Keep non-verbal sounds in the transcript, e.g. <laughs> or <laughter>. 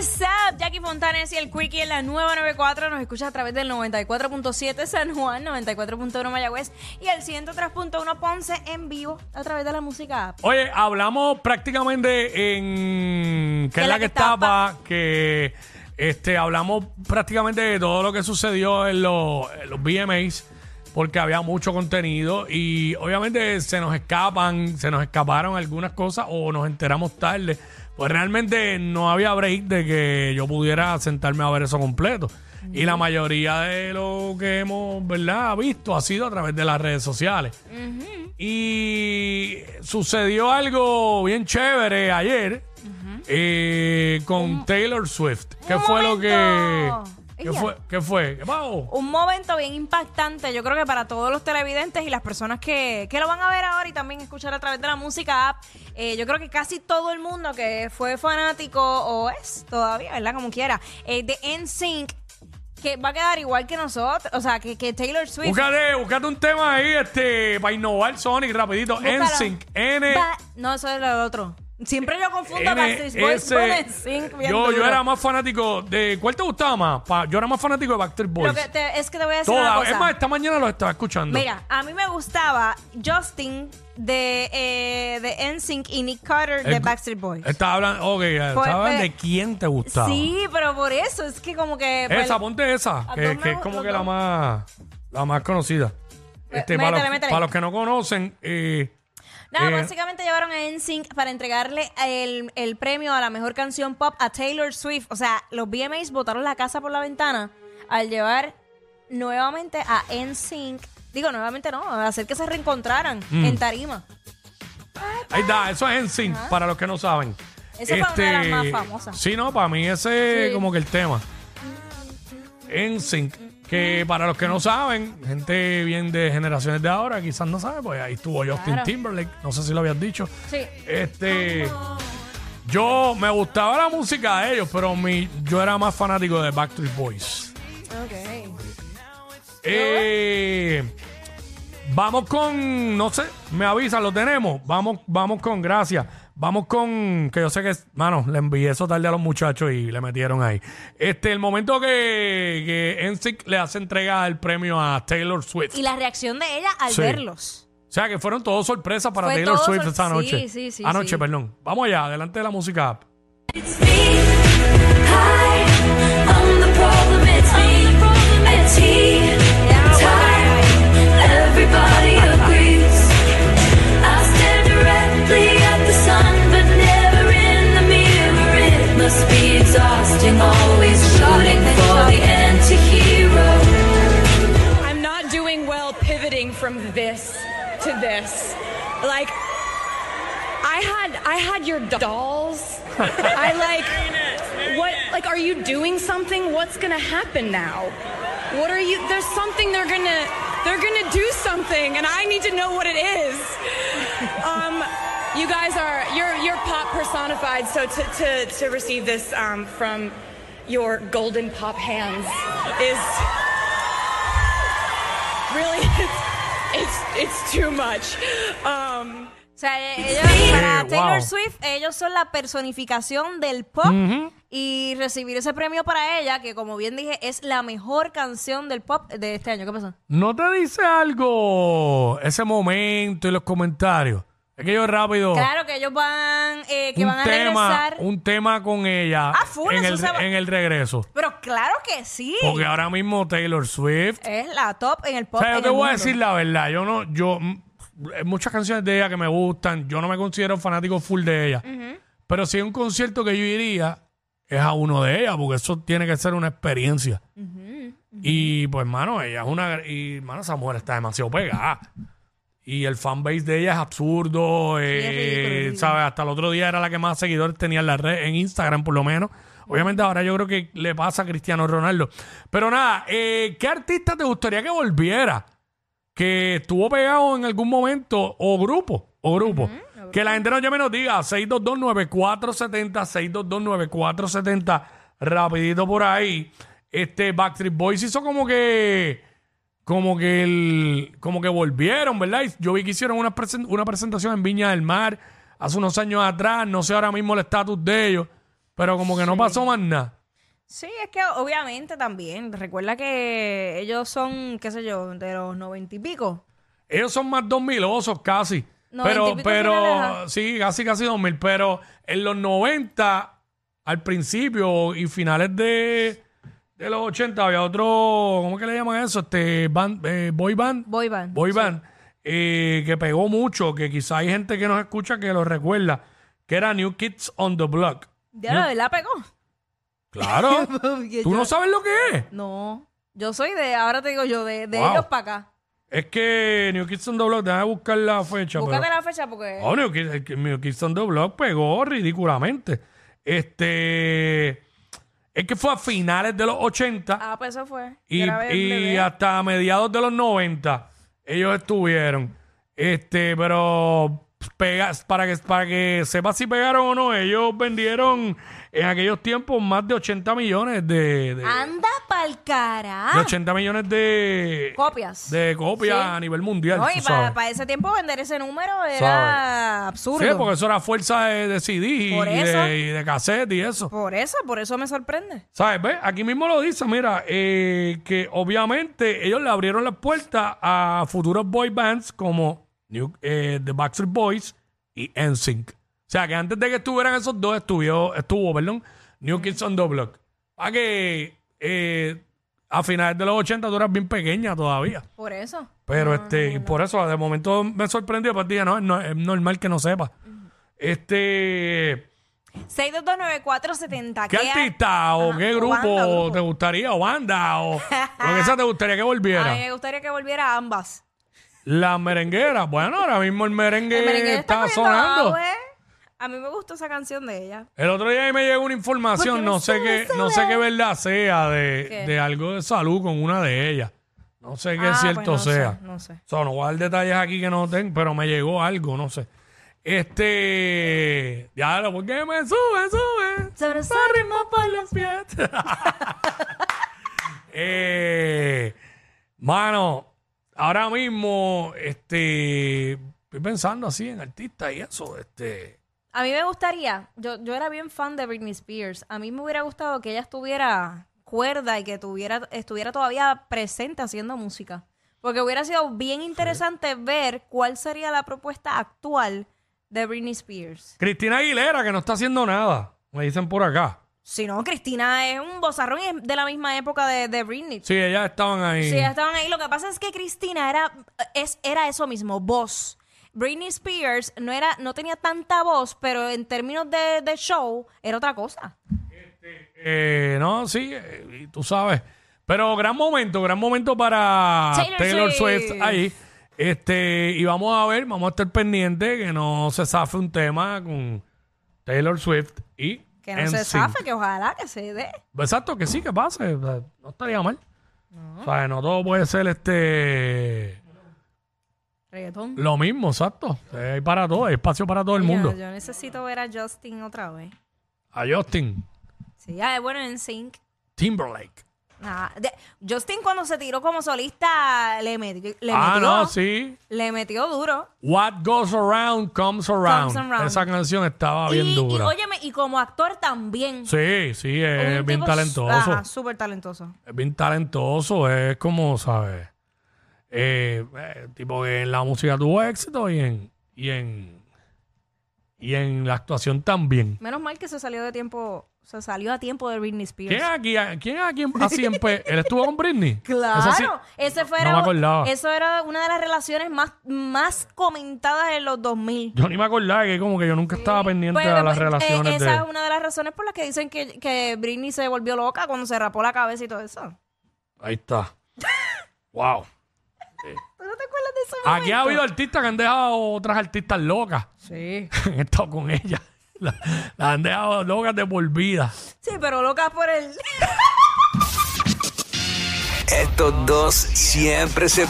what's up? Jackie Fontanes y el Quickie en la nueva 94. Nos escucha a través del 94.7 San Juan, 94.1 Mayagüez y el 103.1 Ponce en vivo a través de la música app. Oye, hablamos prácticamente en que es la que estaba, que este hablamos prácticamente de todo lo que sucedió en los, en los VMAs, porque había mucho contenido y obviamente se nos escapan, se nos escaparon algunas cosas o nos enteramos tarde. Pues realmente no había break de que yo pudiera sentarme a ver eso completo. Y la mayoría de lo que hemos, ¿verdad?, visto ha sido a través de las redes sociales. Y sucedió algo bien chévere ayer eh, con Taylor Swift. ¿Qué fue lo que... ¿Qué fue? ¿Qué fue? ¿Qué pasó? Un momento bien impactante, yo creo que para todos los televidentes y las personas que, que lo van a ver ahora y también escuchar a través de la música app, eh, yo creo que casi todo el mundo que fue fanático o es todavía, ¿verdad? Como quiera, eh, de NSYNC, que va a quedar igual que nosotros, o sea, que, que Taylor Swift. Búscate, búscate un tema ahí este, para innovar Sonic rapidito. Búscalo. NSYNC. N... Ba- no, eso es el otro. Siempre yo confundo N- Backstreet Boys con bien yo, yo duro. era más fanático de... ¿Cuál te gustaba más? Pa- yo era más fanático de Backstreet Boys. que te- es que te voy a decir una Toda, cosa. es más, esta mañana lo estaba escuchando. Mira, a mí me gustaba Justin de, eh, de NSYNC y Nick Carter de Backstreet Boys. Estaba hablando, ok, estaba hablando pues, de quién te gustaba. Sí, pero por eso es que como que... pues, Esa, ponte esa, que, todos que me- es como los que la dos. más, la más conocida. Este, para, métele, los, métele. para los que no conocen, eh, Nada, eh, básicamente llevaron a NSYNC para entregarle el, el premio a la mejor canción pop a Taylor Swift. O sea, los VMAs botaron la casa por la ventana al llevar nuevamente a NSYNC. Digo, nuevamente no, hacer que se reencontraran Mm. en tarima. ahí está, eso es NSYNC, para los que no saben. Esa fue una de las más famosas. Sí, no, para mí ese es Sí. como que el tema. NSYNC, que para los que no saben, gente bien de generaciones de ahora, quizás no sabe, pues ahí estuvo Justin Claro. Timberlake, no sé si lo habías dicho. Sí. Este, yo me gustaba la música de ellos, pero mi, yo era más fanático de Backstreet Boys. Ok. Eh, vamos con, no sé, me avisan, lo tenemos. Vamos, vamos con, gracias. Vamos con, que yo sé que, mano, le envié eso tarde a los muchachos y le metieron ahí. Este, el momento que, que NSYNC le hace entrega el premio a Taylor Swift. Y la reacción de ella al Sí. verlos. O sea, que fueron todos sorpresas para Fue Taylor todo Swift sor- esa sí, noche. sí, sí, Anoche, sí. perdón. Vamos allá, adelante de la música app. I'm the problem, it's me. It's he. Time, everybody this to this. Like I had I had your dolls. I like what like are you doing something? What's to happen now? What are you There's something they're to they're to do something and I need to know what it is. Um you guys are you're you're pop personified so to to to receive this um from your golden pop hands is really <laughs> it's it's, too much. Um, O sea, ellos, para wow. Taylor Swift, ellos son la personificación del pop. Y recibir ese premio para ella, que como bien dije, es la mejor canción del pop de este año. ¿Qué pasó? ¿No te dice algo ese momento y los comentarios? Es que yo rápido. Claro que ellos van, eh, que un van a tema, regresar. un tema con ella Ah, full, en, el, en el regreso. Pero claro que sí. Porque ahora mismo Taylor Swift. Es la top en el O pop. sea, yo en te el voy a mundo. decir la verdad. Yo no, yo mm, hay muchas canciones de ella que me gustan. Yo no me considero fanático full de ella. Pero si hay un concierto que yo iría, es a uno de ellas, porque eso tiene que ser una experiencia. Y pues, mano, ella es una. Y, mano, esa mujer está demasiado pegada. Y el fanbase de ella es absurdo. eh, ridículo. ¿sabes? Hasta el otro día era la que más seguidores tenía en la red, en Instagram, por lo menos. Obviamente, ahora yo creo que le pasa a Cristiano Ronaldo. Pero nada, eh, ¿qué artista te gustaría que volviera? Que estuvo pegado en algún momento, o grupo, o grupo. Que la gente nos llame y nos diga 6229470, 6229470, rapidito por ahí. Este Backstreet Boys hizo como que como que el, como que volvieron, ¿verdad? Y yo vi que hicieron una, presen- una presentación en Viña del Mar hace unos años atrás, no sé ahora mismo el estatus de ellos, pero como que no pasó más nada. Sí, es que obviamente también. Recuerda que ellos son, qué sé yo, de los noventa y pico. Ellos son más 2000 osos casi. Noventa pero, pero, sí, casi, casi 2000. Pero en los 90, al principio y finales de, de los 80, había otro, ¿cómo que le llaman eso? Este, band, eh, boy band. Boy band. Boy band. eh, que pegó mucho, que quizá hay gente que nos escucha que lo recuerda, que era New Kids on the Block. Ya la verdad pegó. Claro. <laughs> ¿Tú yo- no sabes lo que es? No. Yo soy de, ahora te digo yo, de, de Wow. ellos para acá. Es que New Kids on the Block, déjame buscar la fecha. Búscate pero- la fecha porque. Oh, New Kids, New Kids on the Block pegó ridículamente. Este. Es que fue a finales de los 80 Ah, pues eso fue. y, Yo era bebé, y bebé. hasta mediados de los 90 ellos estuvieron. Este, pero pega, para que para que sepas si pegaron o no, ellos vendieron en aquellos tiempos más de 80 millones de, de, Anda pa'l de carajo. 80 millones de Copias. de copias Sí. a nivel mundial. No, tú y sabes. para ese tiempo vender ese número era absurdo. Sí, porque eso era fuerza de, de CD y, Por y eso. de, y de cassette y eso. Por eso, por eso me sorprende. ¿Sabes? ¿Ves? Aquí mismo lo dice, mira, eh, que obviamente ellos le abrieron las puertas a futuros boy bands como New- eh, The Backstreet Boys y NSYNC. O sea, que antes de que estuvieran esos dos, estuvo, estuvo perdón, New Kids on the Block. Para que eh, a finales de los 80 tú eras bien pequeña todavía. Por eso. Pero este, y por eso de momento me sorprendió, pues dije, no, es, no, es normal que no sepa. Este, 6229470. ¿qué artista o qué o grupo, banda, o grupo. te gustaría, o banda, o lo que sea te gustaría que <laughs> A volviera? mí me gustaría que volviera a ambas. La merenguera, bueno, ahora mismo el merengue, El merengue está, sonando. A mí me gustó esa canción de ella. El otro día ahí me llegó una información, Porque no me sé sube, qué, no sé sube. qué verdad sea de, ¿Qué? de algo de salud con una de ellas. No sé qué Ah, cierto pues no sé, sea. no sé. O sea, no voy a dar detalles aquí que no tengo, pero me llegó algo, no sé. Este. Ya, ¿por qué me sube, sube? Sobre ese ritmo por los pies. <laughs> Eh, mano, ahora mismo, este. Estoy pensando así en artistas y eso, este. A mí me gustaría, yo, yo era bien fan de Britney Spears. A mí me hubiera gustado que ella estuviera cuerda y que tuviera, estuviera todavía presente haciendo música. Porque hubiera sido bien interesante ver cuál sería la propuesta actual de Britney Spears. Cristina Aguilera, que no está haciendo nada, me dicen por acá. Si no, Cristina es un bozarrón y es de la misma época de, de Britney. Sí, ellas estaban ahí. Sí, estaban ahí. Lo que pasa es que Cristina era, es, era eso mismo, voz. Britney Spears no era, no tenía tanta voz, pero en términos de, de show era otra cosa. Eh, no, sí, eh, tú sabes. Pero gran momento, gran momento para Taylor Taylor, Swift. Swift. ahí. Este, y vamos a ver, vamos a estar pendientes que no se zafe un tema con Taylor Swift y Que no se NSYNC. zafe, que ojalá que se dé. Exacto, que sí, que pase. o sea, no estaría mal. O sea, no todo puede ser este Reggaetón. lo mismo, exacto. Hay para todo, hay espacio para todo el mundo. Yo necesito ver a Justin otra vez. A Justin Sí, ya es bueno en sync. Timberlake. De- Justin cuando se tiró como solista le metió, le ah, metió, no, sí. le metió duro. What goes around comes around. Comes around. Esa canción estaba bien y, y, dura. óyeme, y como actor también. sí, sí, Un es bien tipo- talentoso. Ajá, súper talentoso. Es bien talentoso, es como, ¿sabes? Eh, eh, tipo que en la música tuvo éxito y en, y en y en la actuación también. Menos mal que se salió de tiempo, se salió a tiempo de Britney Spears. ¿Quién aquí, quién aquí así empe- ¿Él <laughs> estuvo con Britney? Claro, Esa sí- ese fue No me acordaba. eso era una de las relaciones más, más comentadas en los 2000. Yo ni me acordaba que como que yo nunca estaba pendiente Pues, a las pues, relaciones eh, de... esa es una de las razones por las que dicen que, que Britney se volvió loca cuando se rapó la cabeza y todo eso. Ahí está. <laughs> wow. ¿Tú no te acuerdas de eso? Aquí ha habido artistas que han dejado a otras artistas locas. Sí. <laughs> Han estado con ella. Las la han dejado locas de por vida. Sí, pero loca por el... Estos dos siempre se